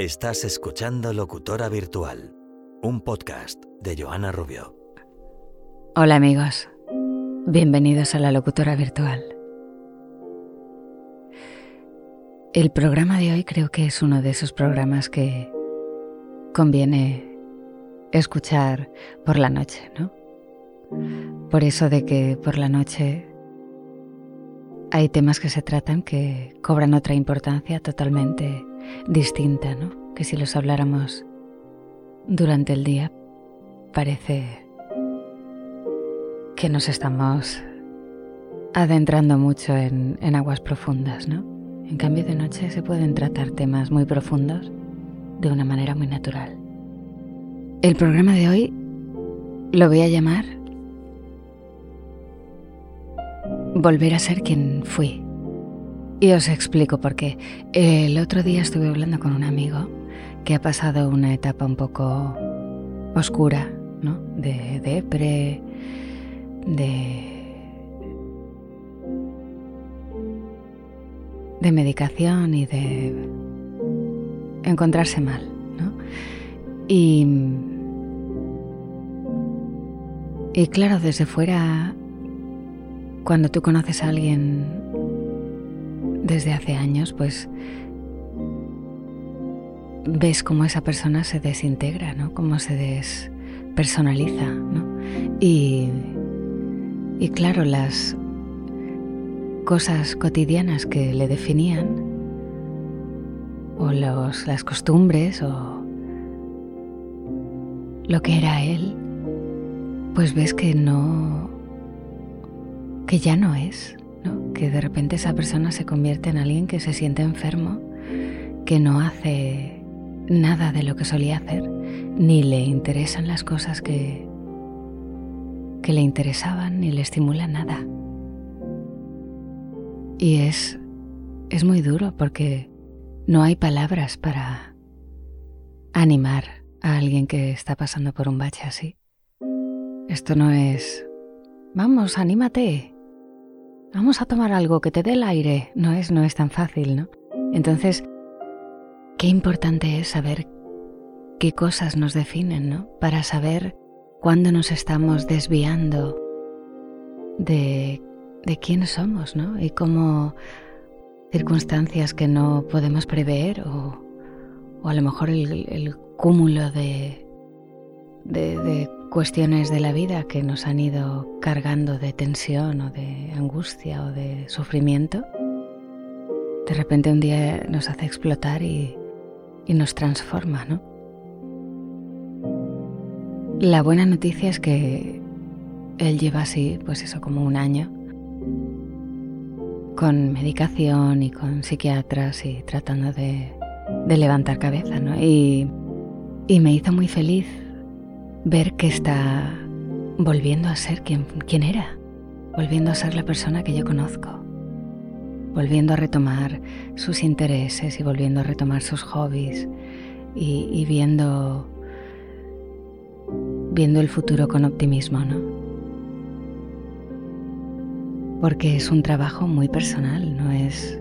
Estás escuchando Locutora Virtual, un podcast de Joana Rubio. Hola amigos, bienvenidos a la Locutora Virtual. El programa de hoy creo que es uno de esos programas que conviene escuchar por la noche, ¿no? Por eso de que por la noche hay temas que se tratan que cobran otra importancia totalmente distinta, ¿no? Que si los habláramos durante el día parece que nos estamos adentrando mucho en, en aguas profundas, ¿no? En cambio de noche se pueden tratar temas muy profundos de una manera muy natural. El programa de hoy lo voy a llamar Volver a ser quien fui. Y os explico por qué. El otro día estuve hablando con un amigo que ha pasado una etapa un poco oscura, ¿no? De depre, de, de medicación y de encontrarse mal, ¿no? Y, y claro, desde fuera, cuando tú conoces a alguien desde hace años, pues ves cómo esa persona se desintegra, ¿no? Cómo se despersonaliza, ¿no? Y, y claro, las cosas cotidianas que le definían, o los, las costumbres, o lo que era él, pues ves que no, que ya no es. Que de repente esa persona se convierte en alguien que se siente enfermo, que no hace nada de lo que solía hacer, ni le interesan las cosas que, que le interesaban, ni le estimula nada. Y es, es muy duro porque no hay palabras para animar a alguien que está pasando por un bache así. Esto no es, vamos, anímate, vamos a tomar algo que te dé el aire. No es, no es tan fácil, ¿no? Entonces, qué importante es saber qué cosas nos definen, ¿no? Para saber cuándo nos estamos desviando de, de quién somos, ¿no? Y cómo circunstancias que no podemos prever o, o a lo mejor el, el cúmulo de, de, cuestiones de la vida que nos han ido cargando de tensión o de angustia o de sufrimiento, de repente un día nos hace explotar y, y nos transforma, ¿no? La buena noticia es que él lleva así, pues eso, como un año, con medicación y con psiquiatras y tratando de de levantar cabeza, ¿no? Y, y me hizo muy feliz ver que está volviendo a ser quien, quien era, volviendo a ser la persona que yo conozco, volviendo a retomar sus intereses y volviendo a retomar sus hobbies y, y viendo, viendo el futuro con optimismo, ¿no? Porque es un trabajo muy personal, no es...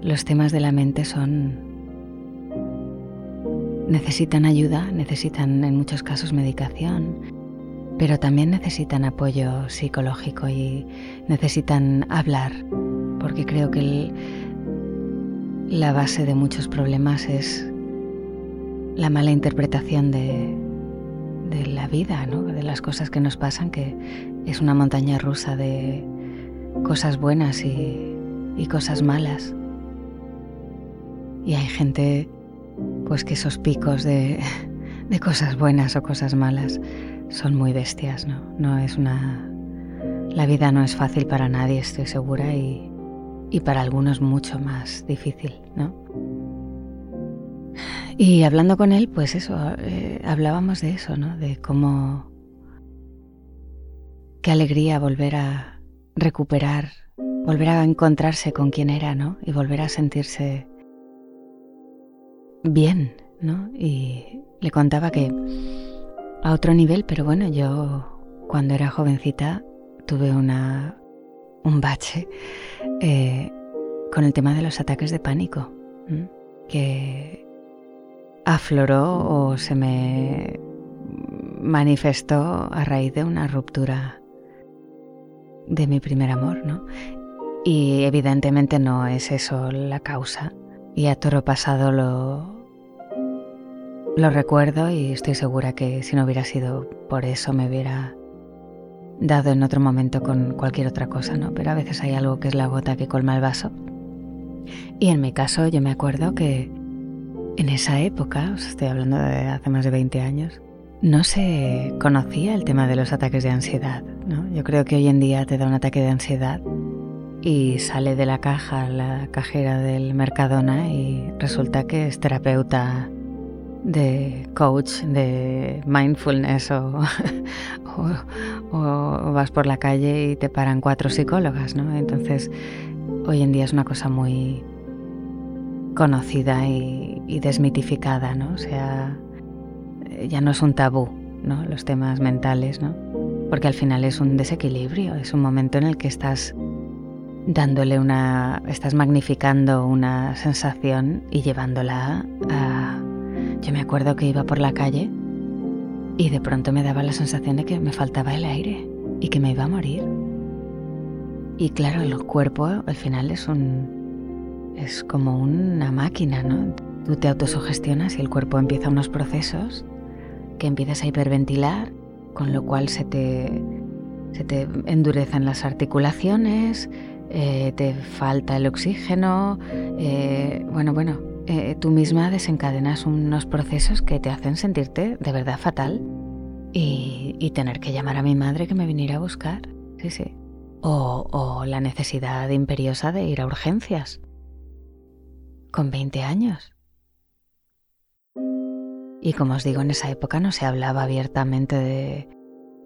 Los temas de la mente son necesitan ayuda, necesitan en muchos casos medicación, pero también necesitan apoyo psicológico y necesitan hablar, porque creo que la base de muchos problemas es la mala interpretación de, la vida, ¿no? de las cosas que nos pasan, que es una montaña rusa de cosas buenas y cosas malas. Y hay gente pues que esos picos de, de cosas buenas o cosas malas son muy bestias, ¿no? No es una... La vida no es fácil para nadie, estoy segura, y, y para algunos mucho más difícil, ¿no? Y hablando con él, pues eso, eh, hablábamos de eso, ¿no? De cómo... Qué alegría volver a recuperar, volver a encontrarse con quien era, ¿no? Y volver a sentirse bien, ¿no? Y le contaba que a otro nivel, pero bueno, yo cuando era jovencita tuve una, un bache eh, con el tema de los ataques de pánico, que afloró o se me manifestó a raíz de una ruptura de mi primer amor, ¿no? Y evidentemente no es eso la causa. Y a toro pasado lo, lo recuerdo y estoy segura que si no hubiera sido por eso me hubiera dado en otro momento con cualquier otra cosa, ¿no? Pero a veces hay algo que es la gota que colma el vaso. Y en mi caso yo me acuerdo que en esa época, os estoy hablando de hace más de 20 años, no se conocía el tema de los ataques de ansiedad. ¿no? Yo creo que hoy en día te da un ataque de ansiedad y sale de la caja la cajera del Mercadona y resulta que es terapeuta de coach de mindfulness o, vas por la calle y te paran cuatro psicólogas, ¿no? Entonces, hoy en día es una cosa muy conocida y, y desmitificada, ¿no? O sea, ya no es un tabú, ¿no? Los temas mentales, ¿no? Porque al final es un desequilibrio, es un momento en el que estás dándole una, estás magnificando una sensación y llevándola a... Yo me acuerdo que iba por la calle y de pronto me daba la sensación de que me faltaba el aire y que me iba a morir. Y claro, el cuerpo al final es un... es como una máquina, ¿no? Tú te autosugestionas y el cuerpo empieza unos procesos que empiezas a hiperventilar, con lo cual se te, se te endurecen las articulaciones, eh, te falta el oxígeno, eh, bueno, bueno, eh, tú misma desencadenas unos procesos que te hacen sentirte de verdad fatal y, y, tener que llamar a mi madre que me viniera a buscar, sí, sí. O, o la necesidad imperiosa de ir a urgencias con 20 años. Y como os digo, en esa época no se hablaba abiertamente de,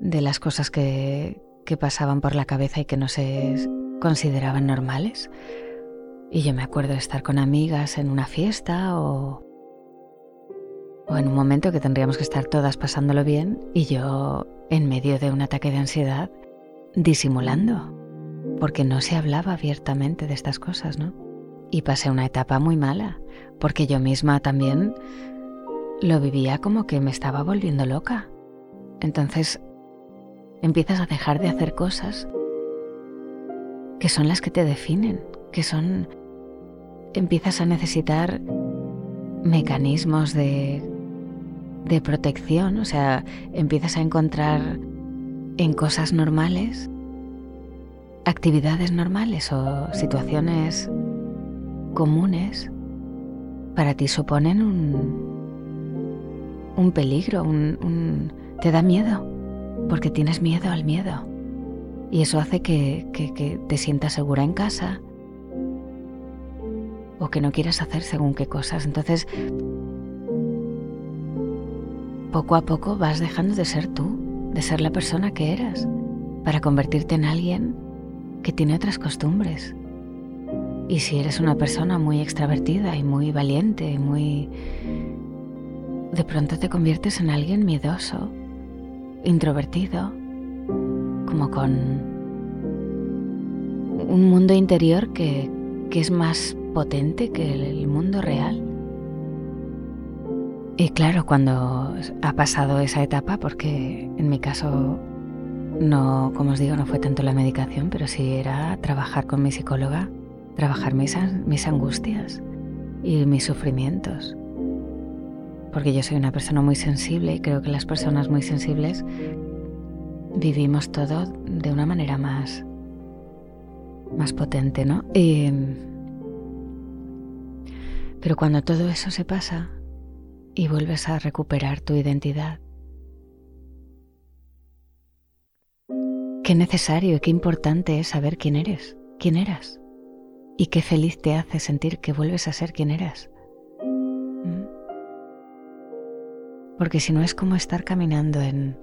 de las cosas que, que pasaban por la cabeza y que no se consideraban normales. Y yo me acuerdo de estar con amigas en una fiesta o, o en un momento que tendríamos que estar todas pasándolo bien y yo en medio de un ataque de ansiedad disimulando, porque no se hablaba abiertamente de estas cosas, ¿no? Y pasé una etapa muy mala, porque yo misma también lo vivía como que me estaba volviendo loca. Entonces empiezas a dejar de hacer cosas que son las que te definen, que son... empiezas a necesitar mecanismos de, de protección, o sea, empiezas a encontrar en cosas normales, actividades normales o situaciones comunes, para ti suponen un, un peligro, un, te da miedo, porque tienes miedo al miedo. Y eso hace que, te sientas segura en casa o que no quieras hacer según qué cosas. Entonces, poco a poco vas dejando de ser tú, de ser la persona que eras, para convertirte en alguien que tiene otras costumbres. Y si eres una persona muy extravertida y muy valiente y muy de pronto te conviertes en alguien miedoso, introvertido, como con un mundo interior que, es más potente que el mundo real. Y claro, cuando ha pasado esa etapa, porque en mi caso no, como os digo, no fue tanto la medicación, pero sí era trabajar con mi psicóloga, trabajar mis, mis angustias y mis sufrimientos porque yo soy una persona muy sensible y creo que las personas muy sensibles vivimos todo de una manera más, más potente, ¿no? pero cuando todo eso se pasa y vuelves a recuperar tu identidad, qué necesario y qué importante es saber quién eres, quién eras, y qué feliz te hace sentir que vuelves a ser quien eras. porque si no es como estar caminando en,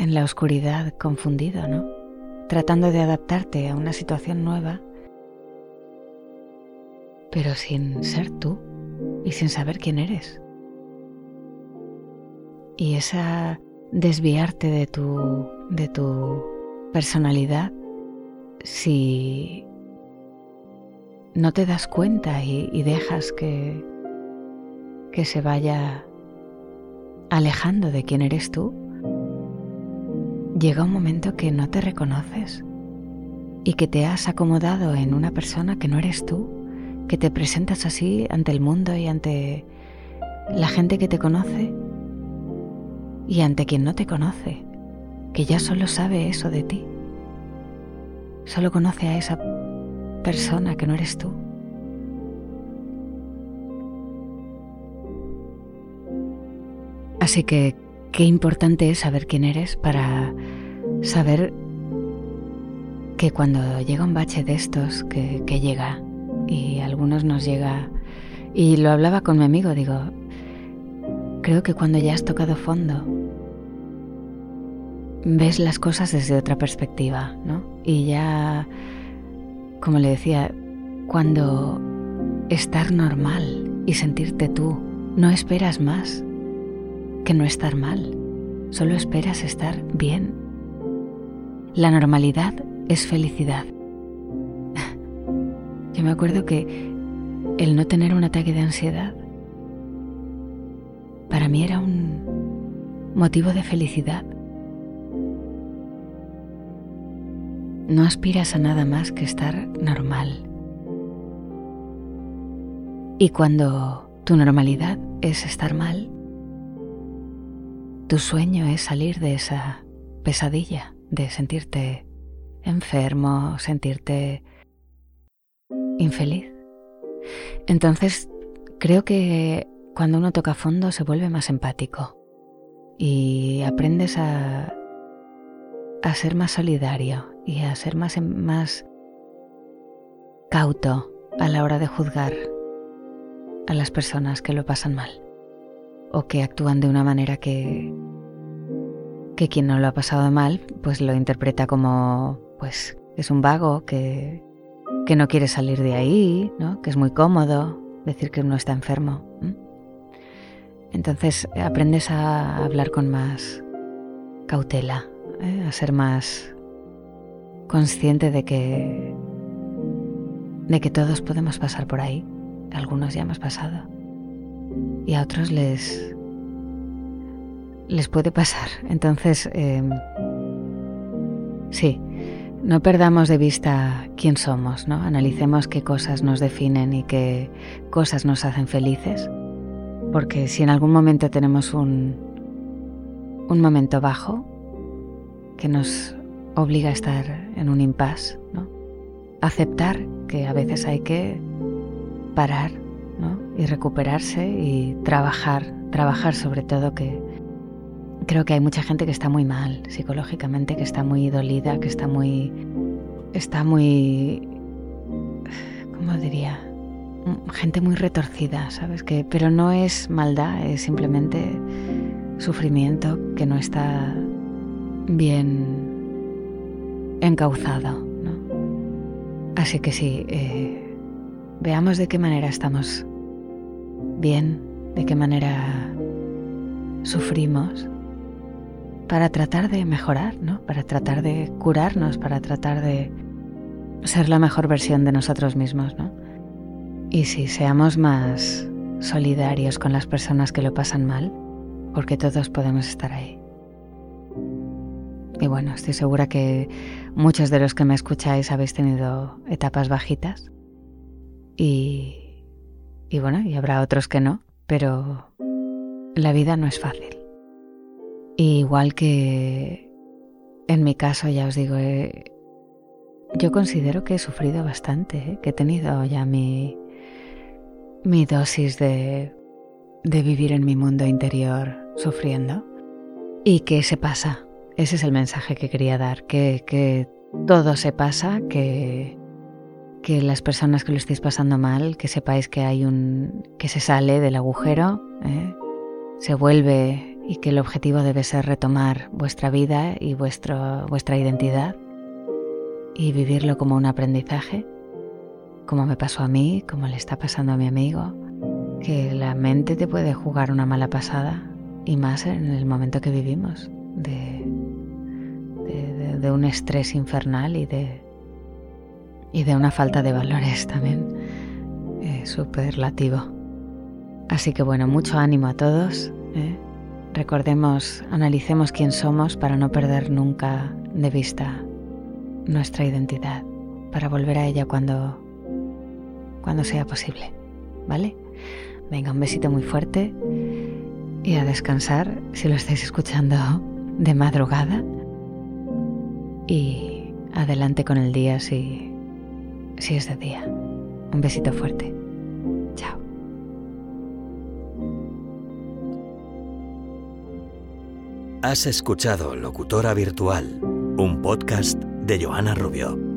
en la oscuridad confundido, ¿no? Tratando de adaptarte a una situación nueva, pero sin ser tú y sin saber quién eres. Y esa desviarte de tu, de tu personalidad, si no te das cuenta y dejas que, que se vaya alejando de quién eres tú, llega un momento que no te reconoces y que te has acomodado en una persona que no eres tú, que te presentas así ante el mundo y ante la gente que te conoce y ante quien no te conoce, que ya solo sabe eso de ti, solo conoce a esa persona que no eres tú. Así que qué importante es saber quién eres para saber que cuando llega un bache de estos, que, llega, y algunos nos llega, y lo hablaba con mi amigo, digo, creo que cuando ya has tocado fondo, ves las cosas desde otra perspectiva, ¿no? Y ya, como le decía, cuando estar normal y sentirte tú, no esperas más que no estar mal, solo esperas estar bien. La normalidad es felicidad. Yo me acuerdo que el no tener un ataque de ansiedad para mí era un motivo de felicidad. No aspiras a nada más que estar normal. Y cuando tu normalidad es estar mal, tu sueño es salir de esa pesadilla, de sentirte enfermo, sentirte infeliz. Entonces, creo que cuando uno toca fondo se vuelve más empático y aprendes a, a ser más solidario y a ser más, más cauto a la hora de juzgar a las personas que lo pasan mal o que actúan de una manera que que quien no lo ha pasado mal pues lo interpreta como pues es un vago que, que no quiere salir de ahí, ¿no? que es muy cómodo decir que uno está enfermo. Entonces aprendes a hablar con más cautela, ¿eh? a ser más consciente de que de que todos podemos pasar por ahí. Algunos ya hemos pasado y a otros les les puede pasar. Entonces em, sí, no perdamos de vista quién somos, ¿no? Analicemos qué cosas nos definen y qué cosas nos hacen felices. Porque si en algún momento tenemos un, un momento bajo que nos obliga a estar en un impasse, ¿no? Aceptar que a veces hay que parar, ¿no? Y recuperarse y trabajar, trabajar sobre todo que creo que hay mucha gente que está muy mal psicológicamente, que está muy dolida, que está muy. está muy. ¿Cómo diría? Gente muy retorcida, ¿sabes? Que, pero no es maldad, es simplemente sufrimiento que no está bien encauzado. ¿no? Así que sí, eh, veamos de qué manera estamos bien, de qué manera sufrimos para tratar de mejorar, ¿no? Para tratar de curarnos, para tratar de ser la mejor versión de nosotros mismos, ¿no? Y si seamos más solidarios con las personas que lo pasan mal, porque todos podemos estar ahí. Y bueno, estoy segura que muchos de los que me escucháis habéis tenido etapas bajitas. Y, y bueno, y habrá otros que no, pero la vida no es fácil igual que en mi caso, ya os digo, eh, yo considero que he sufrido bastante, eh, que he tenido ya mi, mi dosis de, de vivir en mi mundo interior sufriendo y que se pasa. Ese es el mensaje que quería dar, que, que todo se pasa, que, que las personas que lo estéis pasando mal, que sepáis que hay un que se sale del agujero, ¿eh? se vuelve y que el objetivo debe ser retomar vuestra vida y vuestro, vuestra identidad y vivirlo como un aprendizaje, como me pasó a mí, como le está pasando a mi amigo, que la mente te puede jugar una mala pasada y más en el momento que vivimos, de, de, un estrés infernal y de, y de una falta de valores también eh, superlativo. Así que bueno, mucho ánimo a todos. ¿eh? Recordemos, analicemos quién somos para no perder nunca de vista nuestra identidad, para volver a ella cuando, cuando sea posible. ¿Vale? Venga, un besito muy fuerte y a descansar si lo estáis escuchando de madrugada. Y adelante con el día si, si es de día. Un besito fuerte. Has escuchado Locutora Virtual, un podcast de Joana Rubio.